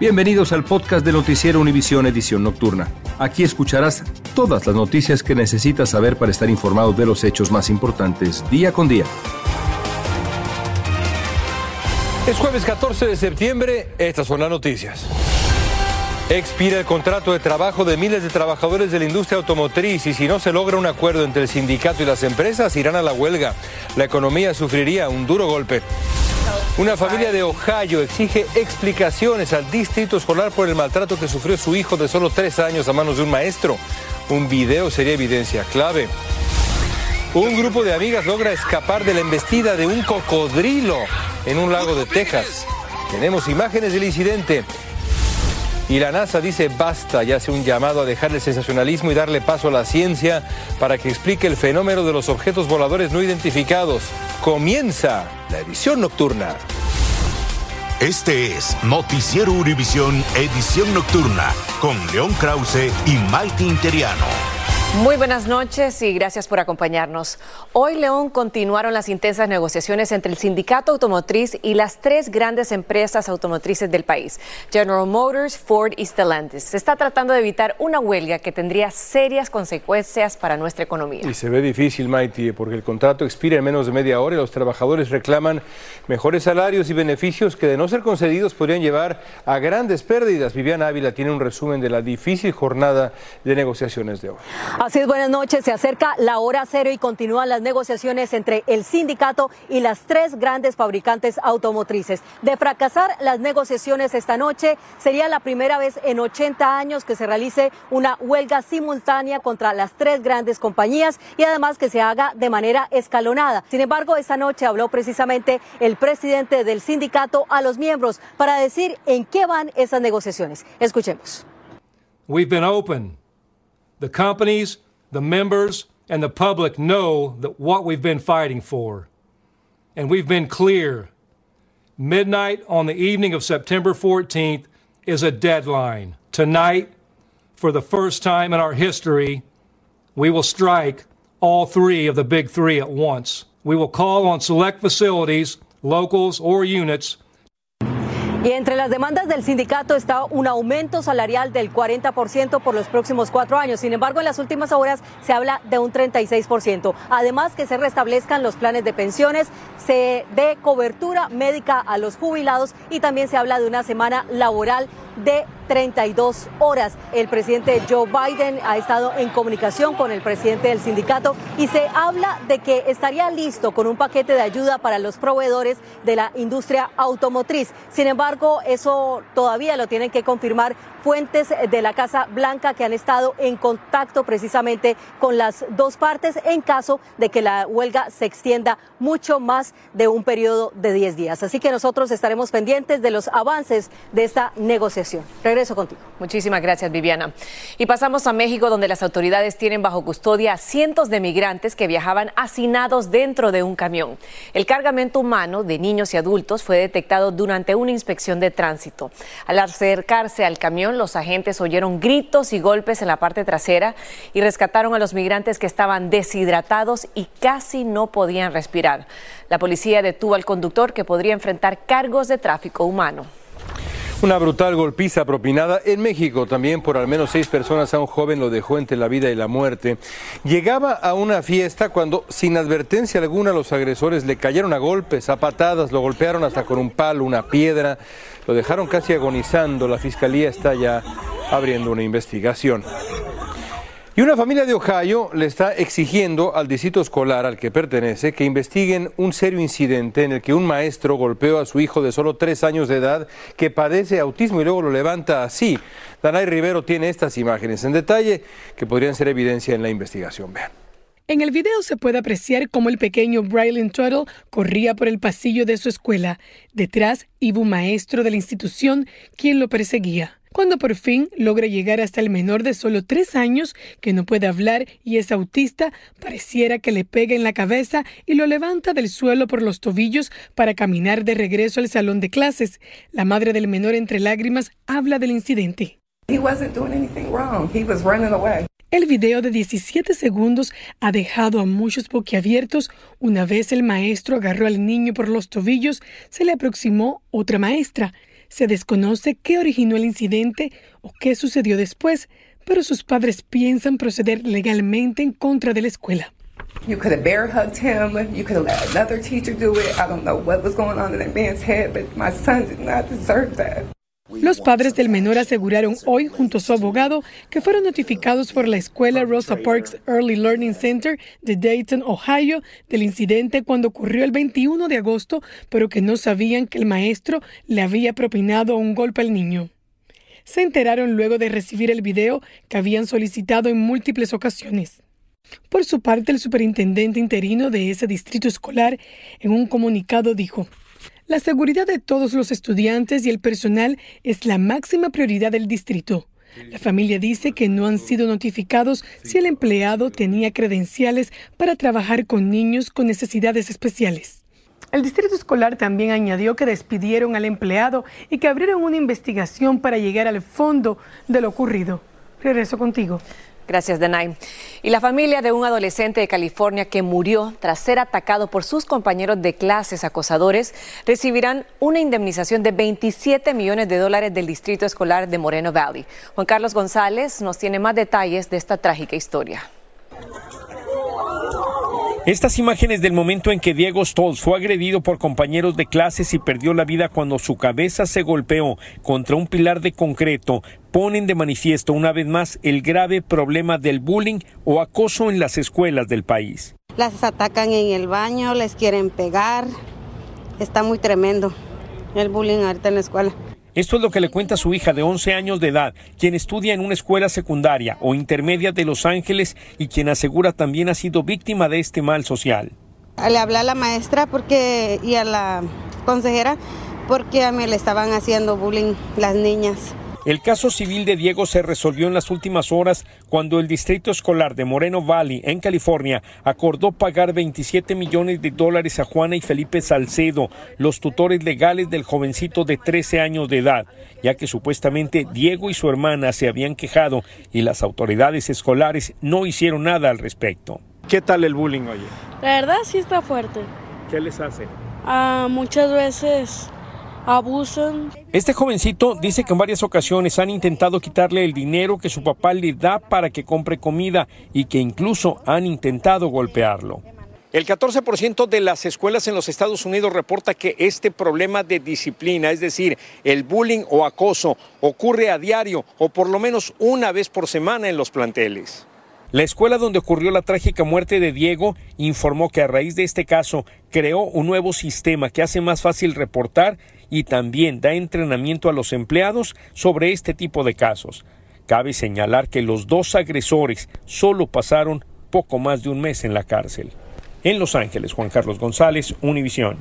Bienvenidos al podcast de Noticiero Univisión Edición Nocturna. Aquí escucharás todas las noticias que necesitas saber para estar informado de los hechos más importantes día con día. Es jueves 14 de septiembre, estas son las noticias. Expira el contrato de trabajo de miles de trabajadores de la industria automotriz y si no se logra un acuerdo entre el sindicato y las empresas irán a la huelga. La economía sufriría un duro golpe. Una familia de Ohio exige explicaciones al distrito escolar por el maltrato que sufrió su hijo de solo tres años a manos de un maestro. Un video sería evidencia clave. Un grupo de amigas logra escapar de la embestida de un cocodrilo en un lago de Texas. Tenemos imágenes del incidente. Y la NASA dice basta y hace un llamado a dejar el sensacionalismo y darle paso a la ciencia para que explique el fenómeno de los objetos voladores no identificados. Comienza la edición nocturna. Este es Noticiero Univisión Edición Nocturna con León Krause y Maite Interiano. Muy buenas noches y gracias por acompañarnos. Hoy, León, continuaron las intensas negociaciones entre el sindicato automotriz y las tres grandes empresas automotrices del país, General Motors, Ford y Stellantis. Se está tratando de evitar una huelga que tendría serias consecuencias para nuestra economía. Y se ve difícil, Maite, porque el contrato expira en menos de media hora y los trabajadores reclaman mejores salarios y beneficios que, de no ser concedidos, podrían llevar a grandes pérdidas. Viviana Ávila tiene un resumen de la difícil jornada de negociaciones de hoy. Así es, buenas noches. Se acerca la hora cero y continúan las negociaciones entre el sindicato y las tres grandes fabricantes automotrices. De fracasar las negociaciones esta noche, sería la primera vez en 80 años que se realice una huelga simultánea contra las tres grandes compañías y además que se haga de manera escalonada. Sin embargo, esta noche habló precisamente el presidente del sindicato a los miembros para decir en qué van esas negociaciones. Escuchemos. We've been open. The companies, the members, and the public know that what we've been fighting for. And we've been clear. Midnight on the evening of September 14th is a deadline. Tonight, for the first time in our history, we will strike all three of the big three at once. We will call on select facilities, locals, or units Y entre las demandas del sindicato está un aumento salarial del 40% por los próximos cuatro años. Sin embargo, en las últimas horas se habla de un 36%. Además, que se restablezcan los planes de pensiones, se dé cobertura médica a los jubilados y también se habla de una semana laboral de 32 horas. El presidente Joe Biden ha estado en comunicación con el presidente del sindicato y se habla de que estaría listo con un paquete de ayuda para los proveedores de la industria automotriz. Sin embargo, eso todavía lo tienen que confirmar fuentes de la Casa Blanca que han estado en contacto precisamente con las dos partes en caso de que la huelga se extienda mucho más de un periodo de 10 días. Así que nosotros estaremos pendientes de los avances de esta negociación. Regreso contigo. Muchísimas gracias, Viviana. Y pasamos a México, donde las autoridades tienen bajo custodia a cientos de migrantes que viajaban hacinados dentro de un camión. El cargamento humano de niños y adultos fue detectado durante una inspección de tránsito. Al acercarse al camión, los agentes oyeron gritos y golpes en la parte trasera y rescataron a los migrantes que estaban deshidratados y casi no podían respirar. La policía detuvo al conductor que podría enfrentar cargos de tráfico humano. Una brutal golpiza propinada en México también por al menos seis personas a un joven lo dejó entre la vida y la muerte. Llegaba a una fiesta cuando sin advertencia alguna los agresores le cayeron a golpes, a patadas, lo golpearon hasta con un palo, una piedra, lo dejaron casi agonizando. La fiscalía está ya abriendo una investigación. Y una familia de Ohio le está exigiendo al distrito escolar al que pertenece que investiguen un serio incidente en el que un maestro golpeó a su hijo de solo tres años de edad que padece autismo y luego lo levanta así. Danay Rivero tiene estas imágenes en detalle que podrían ser evidencia en la investigación. Vean. En el video se puede apreciar cómo el pequeño Braylon Tuttle corría por el pasillo de su escuela. Detrás iba un maestro de la institución quien lo perseguía. Cuando por fin logra llegar hasta el menor de solo tres años, que no puede hablar y es autista, pareciera que le pega en la cabeza y lo levanta del suelo por los tobillos para caminar de regreso al salón de clases. La madre del menor entre lágrimas habla del incidente. El video de 17 segundos ha dejado a muchos boquiabiertos. Una vez el maestro agarró al niño por los tobillos, se le aproximó otra maestra. Se desconoce qué originó el incidente o qué sucedió después, pero sus padres piensan proceder legalmente en contra de la escuela. You could have bear hugged him. You could have let another teacher do it. I don't know what was going on in that man's head, but my son did not deserve that. Los padres del menor aseguraron hoy, junto a su abogado, que fueron notificados por la escuela Rosa Parks Early Learning Center de Dayton, Ohio, del incidente cuando ocurrió el 21 de agosto, pero que no sabían que el maestro le había propinado un golpe al niño. Se enteraron luego de recibir el video que habían solicitado en múltiples ocasiones. Por su parte, el superintendente interino de ese distrito escolar, en un comunicado, dijo, la seguridad de todos los estudiantes y el personal es la máxima prioridad del distrito. La familia dice que no han sido notificados si el empleado tenía credenciales para trabajar con niños con necesidades especiales. El distrito escolar también añadió que despidieron al empleado y que abrieron una investigación para llegar al fondo de lo ocurrido. Regreso contigo. Gracias, Denay. Y la familia de un adolescente de California que murió tras ser atacado por sus compañeros de clases acosadores recibirán una indemnización de 27 millones de dólares del Distrito Escolar de Moreno Valley. Juan Carlos González nos tiene más detalles de esta trágica historia. Estas imágenes del momento en que Diego Stolz fue agredido por compañeros de clases y perdió la vida cuando su cabeza se golpeó contra un pilar de concreto ponen de manifiesto una vez más el grave problema del bullying o acoso en las escuelas del país. Las atacan en el baño, les quieren pegar. Está muy tremendo el bullying ahorita en la escuela. Esto es lo que le cuenta su hija de 11 años de edad, quien estudia en una escuela secundaria o intermedia de Los Ángeles y quien asegura también ha sido víctima de este mal social. Le hablé a la maestra porque, y a la consejera porque a mí le estaban haciendo bullying las niñas. El caso civil de Diego se resolvió en las últimas horas cuando el Distrito Escolar de Moreno Valley, en California, acordó pagar 27 millones de dólares a Juana y Felipe Salcedo, los tutores legales del jovencito de 13 años de edad, ya que supuestamente Diego y su hermana se habían quejado y las autoridades escolares no hicieron nada al respecto. ¿Qué tal el bullying, oye? La verdad sí está fuerte. ¿Qué les hace? Ah, muchas veces abusan. Este jovencito dice que en varias ocasiones han intentado quitarle el dinero que su papá le da para que compre comida y que incluso han intentado golpearlo. El 14% de las escuelas en los Estados Unidos reporta que este problema de disciplina, es decir, el bullying o acoso, ocurre a diario o por lo menos una vez por semana en los planteles. La escuela donde ocurrió la trágica muerte de Diego informó que a raíz de este caso creó un nuevo sistema que hace más fácil reportar y también da entrenamiento a los empleados sobre este tipo de casos. Cabe señalar que los dos agresores solo pasaron poco más de un mes en la cárcel. En Los Ángeles, Juan Carlos González, Univisión.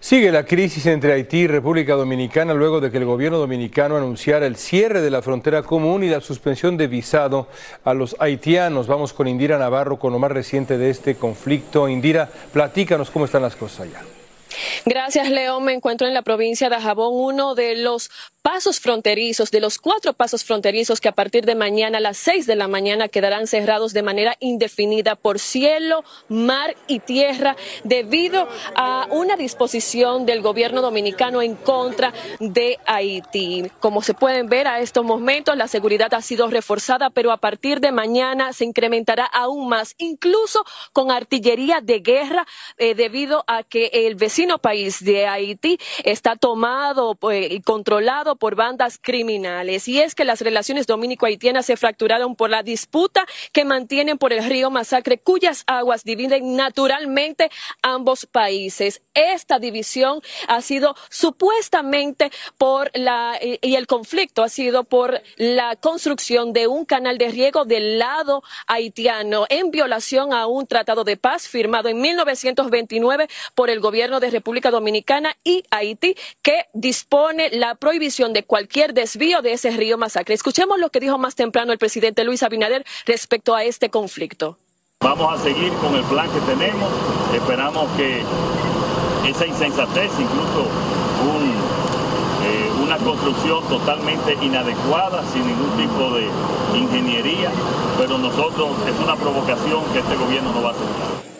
Sigue la crisis entre Haití y República Dominicana luego de que el gobierno dominicano anunciara el cierre de la frontera común y la suspensión de visado a los haitianos. Vamos con Indira Navarro con lo más reciente de este conflicto. Indira, platícanos cómo están las cosas allá. Gracias, León. Me encuentro en la provincia de Jabón, uno de los pasos fronterizos, de los cuatro pasos fronterizos que a partir de mañana a las seis de la mañana quedarán cerrados de manera indefinida por cielo, mar y tierra debido a una disposición del gobierno dominicano en contra de Haití. Como se pueden ver a estos momentos, la seguridad ha sido reforzada, pero a partir de mañana se incrementará aún más, incluso con artillería de guerra, eh, debido a que el vecino país de Haití está tomado eh, y por bandas criminales. Y es que las relaciones dominico-haitianas se fracturaron por la disputa que mantienen por el río Masacre, cuyas aguas dividen naturalmente ambos países. Esta división ha sido supuestamente por la, y el conflicto ha sido por la construcción de un canal de riego del lado haitiano en violación a un tratado de paz firmado en 1929 por el gobierno de República Dominicana y Haití que dispone la prohibición de cualquier desvío de ese río Masacre. Escuchemos lo que dijo más temprano el presidente Luis Abinader respecto a este conflicto. Vamos a seguir con el plan que tenemos. Esperamos que esa insensatez, incluso eh, una construcción totalmente inadecuada, sin ningún tipo de ingeniería, pero nosotros es una provocación que este gobierno no va a aceptar.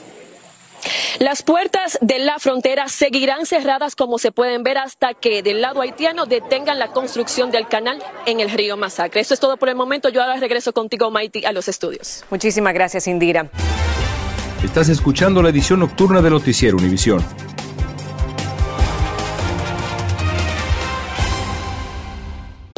Las puertas de la frontera seguirán cerradas como se pueden ver hasta que del lado haitiano detengan la construcción del canal en el río Masacre. Eso es todo por el momento. Yo ahora regreso contigo, Maiti, a los estudios. Muchísimas gracias, Indira. Estás escuchando la edición nocturna de Noticiero Univisión.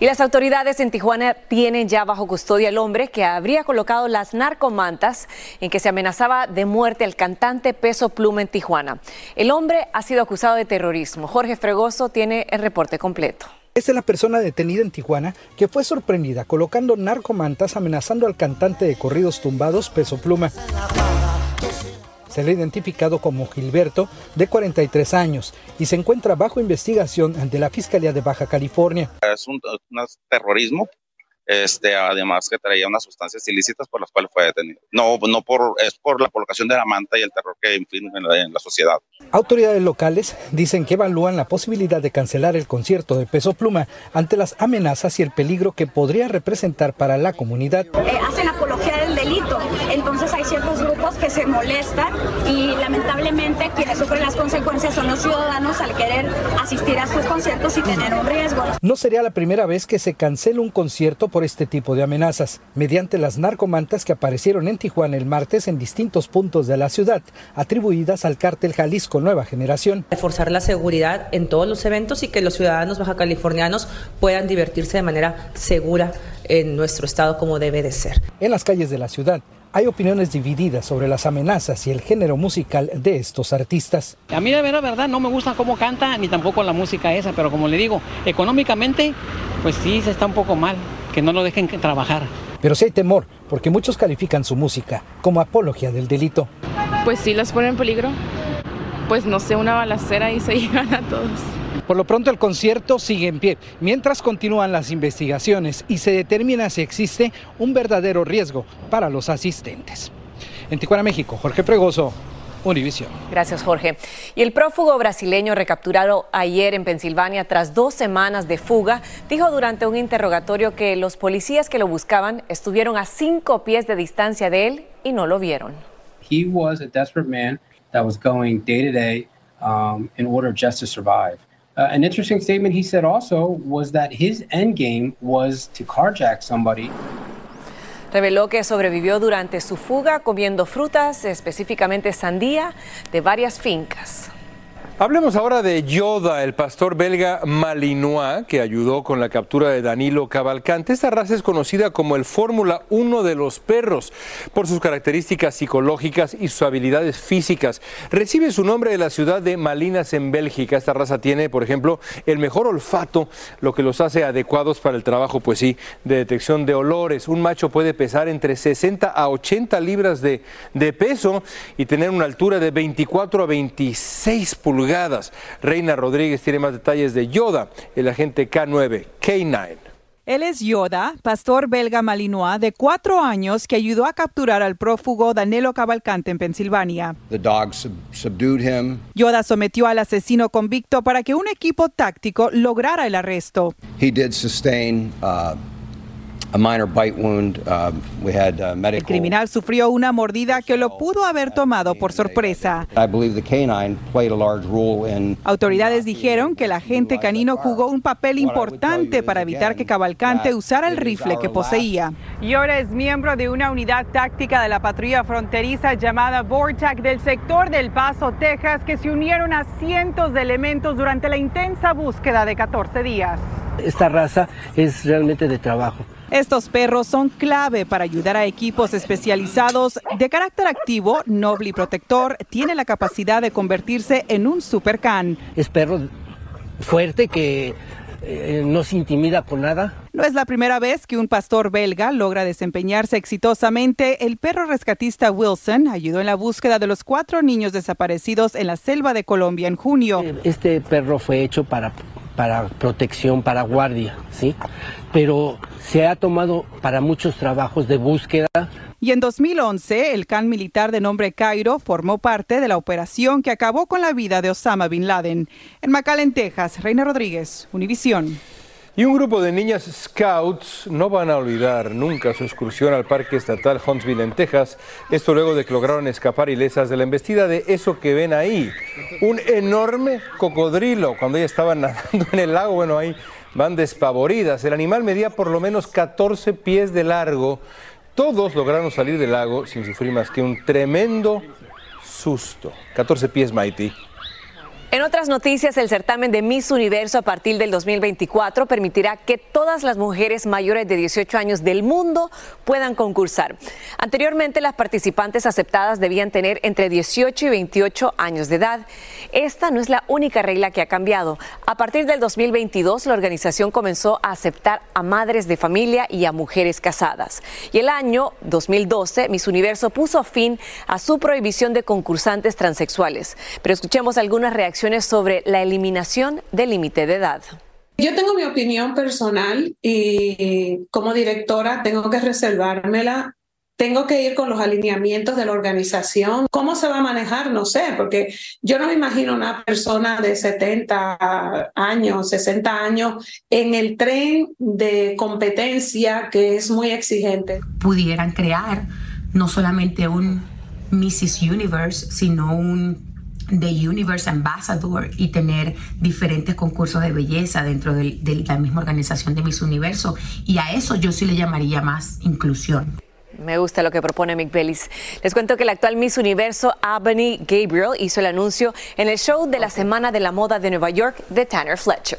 Y las autoridades en Tijuana tienen ya bajo custodia al hombre que habría colocado las narcomantas en que se amenazaba de muerte al cantante Peso Pluma en Tijuana. El hombre ha sido acusado de terrorismo. Jorge Fregoso tiene el reporte completo. Esta es la persona detenida en Tijuana que fue sorprendida colocando narcomantas amenazando al cantante de corridos tumbados Peso Pluma. Se le ha identificado como Gilberto, de 43 años, y se encuentra bajo investigación ante la Fiscalía de Baja California. Es un, terrorismo este, además que traía unas sustancias ilícitas por las cuales fue detenido. No, no por, es por la colocación de la manta y el terror que inflige en la, en la sociedad. Autoridades locales dicen que evalúan la posibilidad de cancelar el concierto de Peso Pluma ante las amenazas y el peligro que podría representar para la comunidad. Eh, hacen apología del delito, entonces hay ciertos grupos que se molestan y lamentablemente quienes sufren las consecuencias son los ciudadanos al querer asistir a estos conciertos y tener un riesgo. No sería la primera vez que se cancela un concierto por este tipo de amenazas, mediante las narcomantas que aparecieron en Tijuana el martes en distintos puntos de la ciudad, atribuidas al cártel Jalisco Nueva Generación. Reforzar la seguridad en todos los eventos y que los ciudadanos baja californianos puedan divertirse de manera segura en nuestro estado como debe de ser. En las calles de la ciudad, hay opiniones divididas sobre las amenazas y el género musical de estos artistas. A mí de verdad no me gusta cómo canta ni tampoco la música esa, pero como le digo, económicamente pues sí se está un poco mal, que no lo dejen trabajar. Pero sí hay temor, porque muchos califican su música como apología del delito. Pues sí las pone en peligro. Pues no sé, una balacera y se llegan a todos. Por lo pronto el concierto sigue en pie, mientras continúan las investigaciones y se determina si existe un verdadero riesgo para los asistentes. En Tijuana, México, Jorge Fregoso, Univisión. Gracias, Jorge. Y el prófugo brasileño recapturado ayer en Pensilvania tras dos semanas de fuga dijo durante un interrogatorio que los policías que lo buscaban estuvieron a cinco pies de distancia de él y no lo vieron. He was a desperate man that was going day to day um, in order just to survive. Uh, an interesting statement he said also was that his end game was to carjack somebody Reveló que sobrevivió durante su fuga comiendo frutas, específicamente sandía, de varias fincas. Hablemos ahora de Yoda, el pastor belga malinois que ayudó con la captura de Danilo Cavalcante. Esta raza es conocida como el Fórmula 1 de los perros por sus características psicológicas y sus habilidades físicas. Recibe su nombre de la ciudad de Malinas en Bélgica. Esta raza tiene, por ejemplo, el mejor olfato, lo que los hace adecuados para el trabajo, pues sí, de detección de olores. Un macho puede pesar entre 60 a 80 libras de, de peso y tener una altura de 24 a 26 pulgadas. Reina Rodríguez tiene más detalles de Yoda, el agente K9, K9. Él es Yoda, pastor belga malinois de cuatro años que ayudó a capturar al prófugo Danilo Cavalcante en Pensilvania. The dog sub subdued him. Yoda sometió al asesino convicto para que un equipo táctico lograra el arresto. He did sustain uh, El medical. criminal sufrió una mordida que lo pudo haber tomado por sorpresa. I believe the canine played a large role in Autoridades dijeron que el agente canino jugó un papel importante para evitar que Cavalcante usara el rifle que poseía. Yoda es miembro de una unidad táctica de la patrulla fronteriza llamada Vortac del sector del Paso, Texas, que se unieron a cientos de elementos durante la intensa búsqueda de 14 días. Esta raza es realmente de trabajo. Estos perros son clave para ayudar a equipos especializados de carácter activo, noble y protector. Tiene la capacidad de convertirse en un supercan. Es perro fuerte que eh, no se intimida por nada. No es la primera vez que un pastor belga logra desempeñarse exitosamente. El perro rescatista Wilson ayudó en la búsqueda de los cuatro niños desaparecidos en la selva de Colombia en junio. Este perro fue hecho para, para protección, para guardia, ¿sí? Pero se ha tomado para muchos trabajos de búsqueda. Y en 2011, el can militar de nombre Cairo formó parte de la operación que acabó con la vida de Osama Bin Laden. En McAllen, Texas, Reina Rodríguez, Univisión. Y un grupo de niñas scouts no van a olvidar nunca su excursión al Parque Estatal Huntsville en Texas. Esto luego de que lograron escapar ilesas de la embestida de eso que ven ahí. Un enorme cocodrilo. Cuando ellas estaban nadando en el lago, bueno, ahí van despavoridas. El animal medía por lo menos 14 pies de largo. Todos lograron salir del lago sin sufrir más que un tremendo susto. 14 pies, Mighty. En otras noticias, el certamen de Miss Universo a partir del 2024 permitirá que todas las mujeres mayores de 18 años del mundo puedan concursar. Anteriormente, las participantes aceptadas debían tener entre 18 y 28 años de edad. Esta no es la única regla que ha cambiado. A partir del 2022, la organización comenzó a aceptar a madres de familia y a mujeres casadas. Y el año 2012, Miss Universo puso fin a su prohibición de concursantes transexuales. Pero escuchemos algunas reacciones sobre la eliminación del límite de edad. Yo tengo mi opinión personal y como directora tengo que reservármela. Tengo que ir con los alineamientos de la organización. ¿Cómo se va a manejar? No sé, porque yo no me imagino una persona de 70 años, 60 años en el tren de competencia que es muy exigente. Pudieran crear no solamente un Mrs. Universe, sino un The Universe Ambassador y tener diferentes concursos de belleza dentro de, de la misma organización de Miss Universo. Y a eso yo sí le llamaría más inclusión. Me gusta lo que propone Mick Bellis. Les cuento que el actual Miss Universo, Albany Gabriel, hizo el anuncio en el show de la Semana de la Moda de Nueva York de Tanner Fletcher.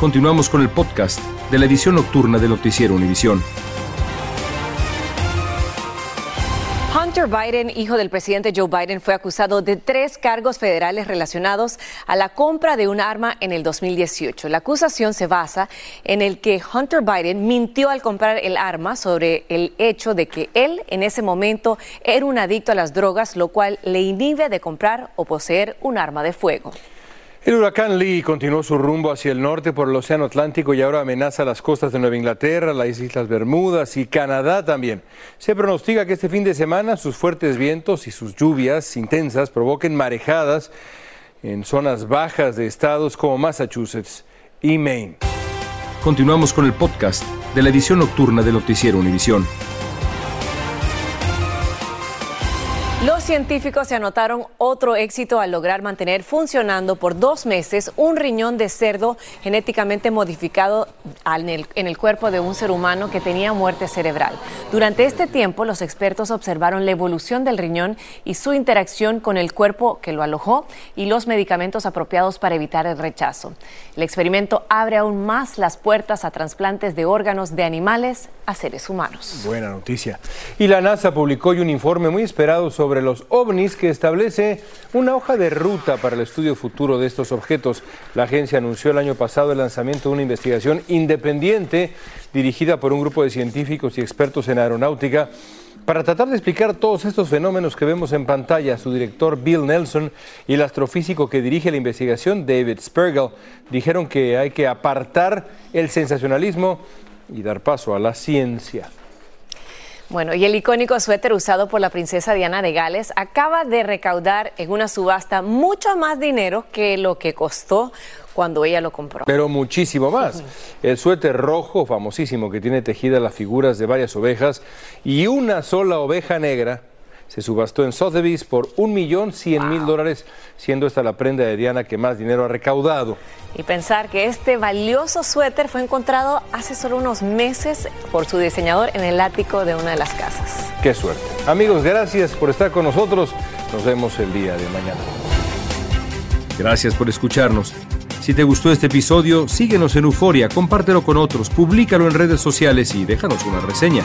Continuamos con el podcast de la edición nocturna de Noticiero Univisión. Hunter Biden, hijo del presidente Joe Biden, fue acusado de tres cargos federales relacionados a la compra de un arma en el 2018. La acusación se basa en el que Hunter Biden mintió al comprar el arma sobre el hecho de que él en ese momento era un adicto a las drogas, lo cual le inhibe de comprar o poseer un arma de fuego. El huracán Lee continuó su rumbo hacia el norte por el Océano Atlántico y ahora amenaza las costas de Nueva Inglaterra, las Islas Bermudas y Canadá también. Se pronostica que este fin de semana sus fuertes vientos y sus lluvias intensas provoquen marejadas en zonas bajas de estados como Massachusetts y Maine. Continuamos con el podcast de la edición nocturna de Noticiero Univisión. Los científicos se anotaron otro éxito al lograr mantener funcionando por dos meses un riñón de cerdo genéticamente modificado en el, cuerpo de un ser humano que tenía muerte cerebral. Durante este tiempo, los expertos observaron la evolución del riñón y su interacción con el cuerpo que lo alojó y los medicamentos apropiados para evitar el rechazo. El experimento abre aún más las puertas a trasplantes de órganos de animales a seres humanos. Buena noticia. Y la NASA publicó hoy un informe muy esperado sobre sobre los ovnis que establece una hoja de ruta para el estudio futuro de estos objetos. La agencia anunció el año pasado el lanzamiento de una investigación independiente dirigida por un grupo de científicos y expertos en aeronáutica para tratar de explicar todos estos fenómenos que vemos en pantalla, su director Bill Nelson y el astrofísico que dirige la investigación, David Spergel, dijeron que hay que apartar el sensacionalismo y dar paso a la ciencia. Bueno, y el icónico suéter usado por la princesa Diana de Gales acaba de recaudar en una subasta mucho más dinero que lo que costó cuando ella lo compró. Pero muchísimo más. El suéter rojo, famosísimo, que tiene tejidas las figuras de varias ovejas y una sola oveja negra se subastó en Sotheby's por un millón cien mil dólares, siendo esta la prenda de Diana que más dinero ha recaudado. Y pensar que este valioso suéter fue encontrado hace solo unos meses por su diseñador en el ático de una de las casas. Qué suerte. Amigos, gracias por estar con nosotros. Nos vemos el día de mañana. Gracias por escucharnos. Si te gustó este episodio, síguenos en Euforia, compártelo con otros, públicalo en redes sociales y déjanos una reseña.